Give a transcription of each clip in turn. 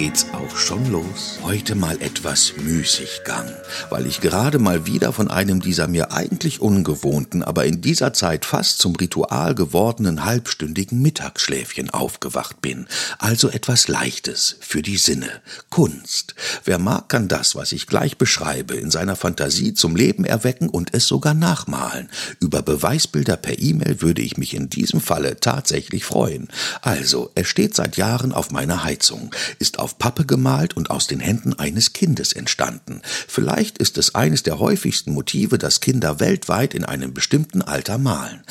geht's auch schon los. Heute mal etwas Müßiggang, weil ich gerade mal wieder von einem dieser mir eigentlich ungewohnten, aber in dieser Zeit fast zum Ritual gewordenen halbstündigen Mittagsschläfchen aufgewacht bin. Also etwas Leichtes für die Sinne. Kunst. Wer mag, kann das, was ich gleich beschreibe, in seiner Fantasie zum Leben erwecken und es sogar nachmalen. Über Beweisbilder per E-Mail würde ich mich in diesem Falle tatsächlich freuen. Also, er steht seit Jahren auf meiner Heizung, ist auf Pappe gemalt und aus den Händen eines Kindes entstanden. Vielleicht ist es eines der häufigsten Motive, das Kinder weltweit in einem bestimmten Alter malen.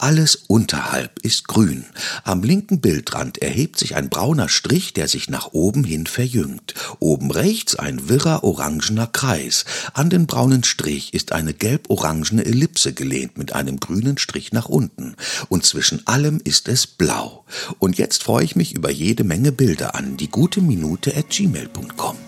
Alles unterhalb ist grün. Am linken Bildrand erhebt sich ein brauner Strich, der sich nach oben hin verjüngt. Oben rechts ein wirrer orangener Kreis. An den braunen Strich ist eine gelb-orangene Ellipse gelehnt mit einem grünen Strich nach unten. Und zwischen allem ist es blau. Und jetzt freue ich mich über jede Menge Bilder an die gute Minute at gmail.com.